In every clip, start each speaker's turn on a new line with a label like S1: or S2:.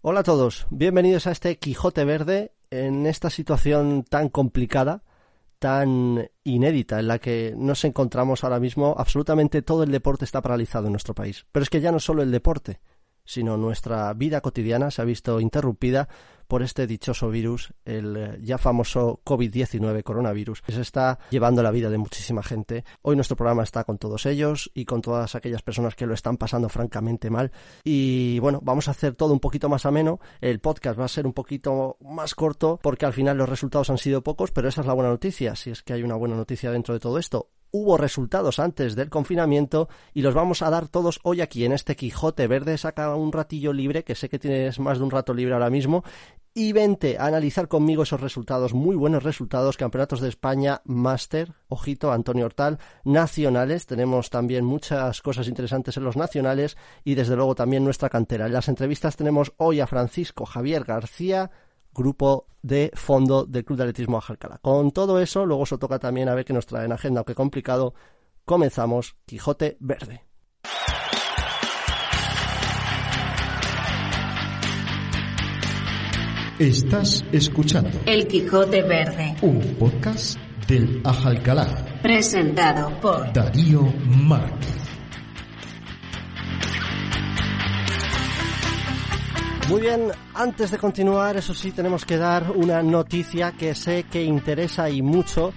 S1: Hola a todos, bienvenidos a este Quijote Verde en esta situación tan complicada, tan inédita, en la que nos encontramos ahora mismo. Absolutamente todo el deporte está paralizado en nuestro país. Pero es que ya no solo el deporte, sino nuestra vida cotidiana se ha visto interrumpida por este dichoso virus, el eh, ya famoso COVID-19 coronavirus, que se está llevando la vida de muchísima gente. Hoy nuestro programa está con todos ellos y con todas aquellas personas que lo están pasando francamente mal. Y bueno, vamos a hacer todo un poquito más ameno. El podcast va a ser un poquito más corto porque al final los resultados han sido pocos, pero esa es la buena noticia, si es que hay una buena noticia dentro de todo esto hubo resultados antes del confinamiento y los vamos a dar todos hoy aquí en este Quijote Verde. Saca un ratillo libre, que sé que tienes más de un rato libre ahora mismo, y vente a analizar conmigo esos resultados, muy buenos resultados, campeonatos de España, máster, ojito, Antonio Hortal, nacionales, tenemos también muchas cosas interesantes en los nacionales y desde luego también nuestra cantera. En las entrevistas tenemos hoy a Francisco Javier García, grupo de fondo del Club de Atletismo Ajalcala. Con todo eso, luego se toca también a ver qué nos trae en agenda, aunque complicado, comenzamos Quijote Verde.
S2: Estás escuchando
S3: El Quijote Verde,
S2: un podcast del Ajalcalá,
S3: presentado por
S2: Darío Márquez.
S1: Muy bien, antes de continuar, eso sí, tenemos que dar una noticia que sé que interesa y mucho,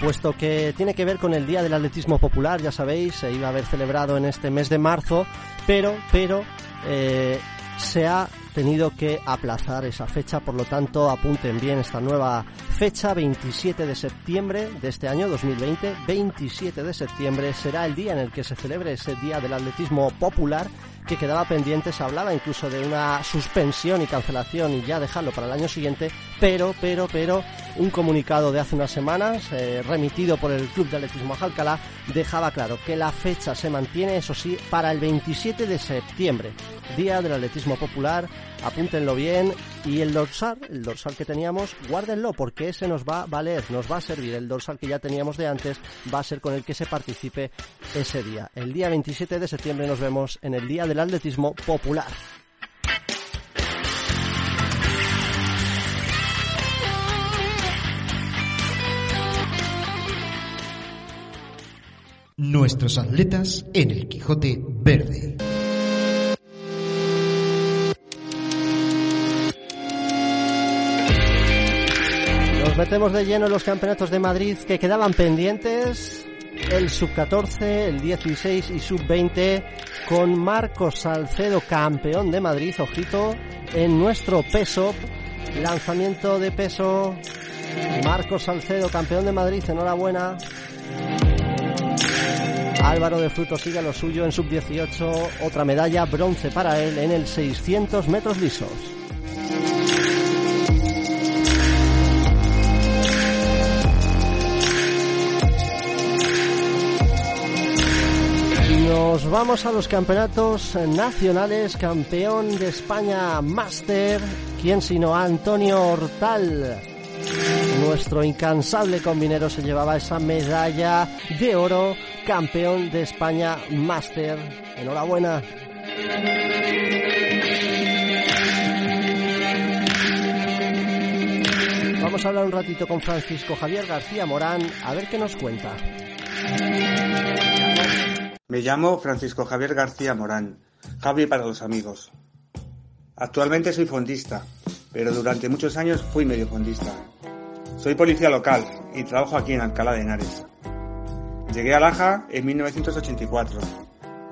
S1: puesto que tiene que ver con el Día del Atletismo Popular, ya sabéis, se iba a haber celebrado en este mes de marzo, pero, pero, eh, se ha tenido que aplazar esa fecha, por lo tanto apunten bien esta nueva fecha, 27 de septiembre de este año 2020, 27 de septiembre será el día en el que se celebre ese Día del Atletismo Popular que quedaba pendiente, se hablaba incluso de una suspensión y cancelación y ya dejarlo para el año siguiente, pero, pero, pero, un comunicado de hace unas semanas, eh, remitido por el Club de Atletismo Alcalá, dejaba claro que la fecha se mantiene, eso sí, para el 27 de septiembre, Día del Atletismo Popular, apúntenlo bien, y el dorsal, el dorsal que teníamos, guárdenlo, porque ese nos va a valer, nos va a servir, el dorsal que ya teníamos de antes, va a ser con el que se participe ese día. El día 27 de septiembre nos vemos en el Día del Atletismo Popular.
S2: Nuestros atletas en el Quijote Verde.
S1: Nos metemos de lleno en los campeonatos de Madrid que quedaban pendientes. El sub-14, el 16 y sub-20 con Marcos Salcedo, campeón de Madrid, ojito, en nuestro peso. Lanzamiento de peso. Marcos Salcedo, campeón de Madrid, enhorabuena. Álvaro de Fruto sigue lo suyo en sub-18, otra medalla, bronce para él en el 600 metros lisos. Nos vamos a los campeonatos nacionales, campeón de España Master, quien sino Antonio Hortal. Nuestro incansable combinero se llevaba esa medalla de oro, campeón de España Master. Enhorabuena. Vamos a hablar un ratito con Francisco Javier García Morán, a ver qué nos cuenta.
S4: Me llamo Francisco Javier García Morán, Javi para los amigos. Actualmente soy fondista, pero durante muchos años fui medio fondista. Soy policía local y trabajo aquí en Alcalá de Henares. Llegué a Laja en 1984,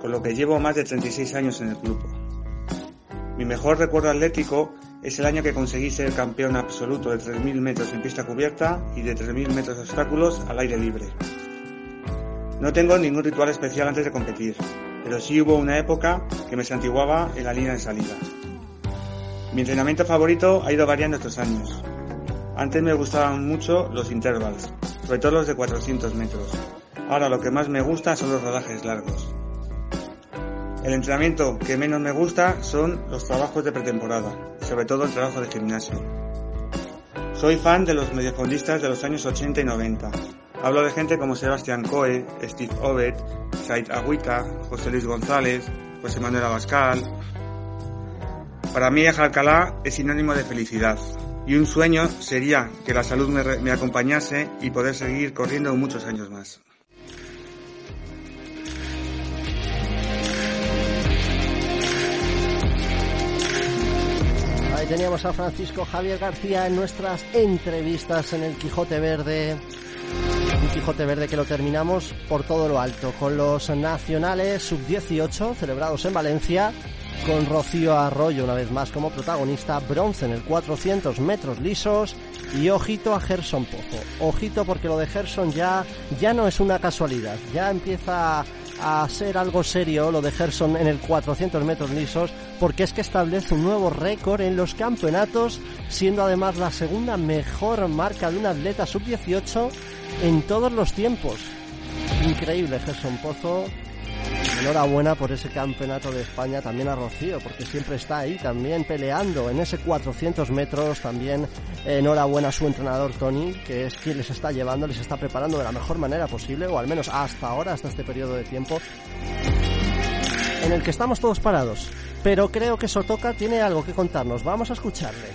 S4: con lo que llevo más de 36 años en el club. Mi mejor recuerdo atlético es el año que conseguí ser campeón absoluto de 3.000 metros en pista cubierta y de 3.000 metros de obstáculos al aire libre. No tengo ningún ritual especial antes de competir, pero sí hubo una época que me santiguaba en la línea de salida. Mi entrenamiento favorito ha ido variando estos años. Antes me gustaban mucho los intervals, sobre todo los de 400 metros. Ahora lo que más me gusta son los rodajes largos. El entrenamiento que menos me gusta son los trabajos de pretemporada, sobre todo el trabajo de gimnasio. Soy fan de los mediofondistas de los años 80 y 90. Hablo de gente como Sebastián Coe, Steve Ovett, Said Aguita, José Luis González, José Manuel Abascal. Para mí Alcalá es sinónimo de felicidad, y un sueño sería que la salud me, acompañase y poder seguir corriendo muchos años más.
S1: Ahí teníamos a Francisco Javier García en nuestras entrevistas en el Quijote Verde. Un Quijote Verde que lo terminamos por todo lo alto, con los nacionales sub-18 celebrados en Valencia con Rocío Arroyo una vez más como protagonista, bronce en el 400 metros lisos y ojito a Gerson Pozo. Ojito porque lo de Gerson ya, ya no es una casualidad, ya empieza a ser algo serio lo de Gerson en el 400 metros lisos porque es que establece un nuevo récord en los campeonatos siendo además la segunda mejor marca de un atleta sub-18 en todos los tiempos. Increíble Gerson Pozo, Enhorabuena por ese campeonato de España también a Rocío, porque siempre está ahí también peleando en ese 400 metros. También enhorabuena a su entrenador Tony, que es quien les está llevando, les está preparando de la mejor manera posible, o al menos hasta ahora, hasta este periodo de tiempo, en el que estamos todos parados. Pero creo que Sotoka tiene algo que contarnos. Vamos a escucharle.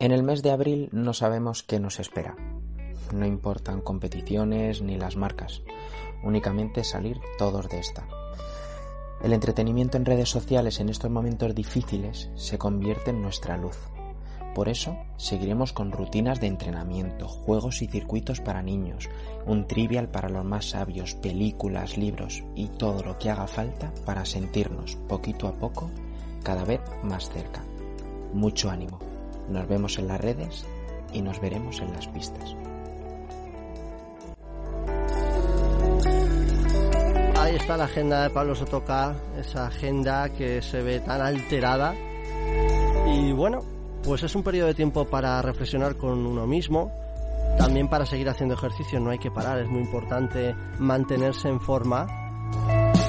S5: En el mes de abril no sabemos qué nos espera. No importan competiciones ni las marcas, únicamente salir todos de esta. El entretenimiento en redes sociales en estos momentos difíciles se convierte en nuestra luz. Por eso seguiremos con rutinas de entrenamiento, juegos y circuitos para niños, un trivial para los más sabios, películas, libros y todo lo que haga falta para sentirnos poquito a poco cada vez más cerca. Mucho ánimo. Nos vemos en las redes y nos veremos en las pistas.
S1: Está la agenda de Pablo Sotoca, esa agenda que se ve tan alterada. Y bueno, pues es un periodo de tiempo para reflexionar con uno mismo, también para seguir haciendo ejercicio, no hay que parar, es muy importante mantenerse en forma.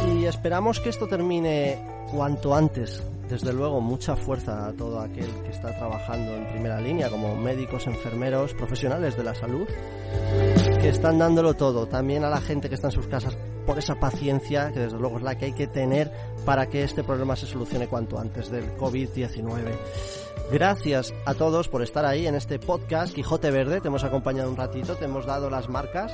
S1: Y esperamos que esto termine cuanto antes. Desde luego, mucha fuerza a todo aquel que está trabajando en primera línea, como médicos, enfermeros, profesionales de la salud, que están dándolo todo. También a la gente que está en sus casas por esa paciencia, que desde luego es la que hay que tener para que este problema se solucione cuanto antes del COVID-19. Gracias a todos por estar ahí en este podcast Quijote Verde. Te hemos acompañado un ratito, te hemos dado las marcas.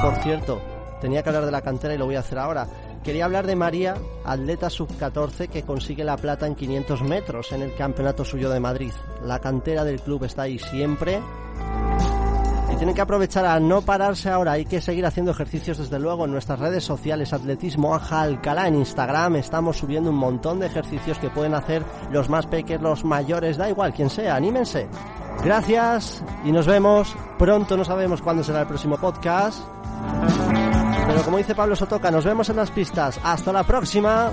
S1: Por cierto, tenía que hablar de la cantera y lo voy a hacer ahora. Quería hablar de María, atleta sub-14 que consigue la plata en 500 metros en el campeonato suyo de Madrid. La cantera del club está ahí siempre. Y tienen que aprovechar a no pararse ahora, hay que seguir haciendo ejercicios desde luego en nuestras redes sociales, Atletismo Aja Alcalá en Instagram, estamos subiendo un montón de ejercicios que pueden hacer los más pequeños, los mayores, da igual quien sea, anímense. Gracias y nos vemos pronto, no sabemos cuándo será el próximo podcast. Pero como dice Pablo Sotoca, nos vemos en las pistas. Hasta la próxima.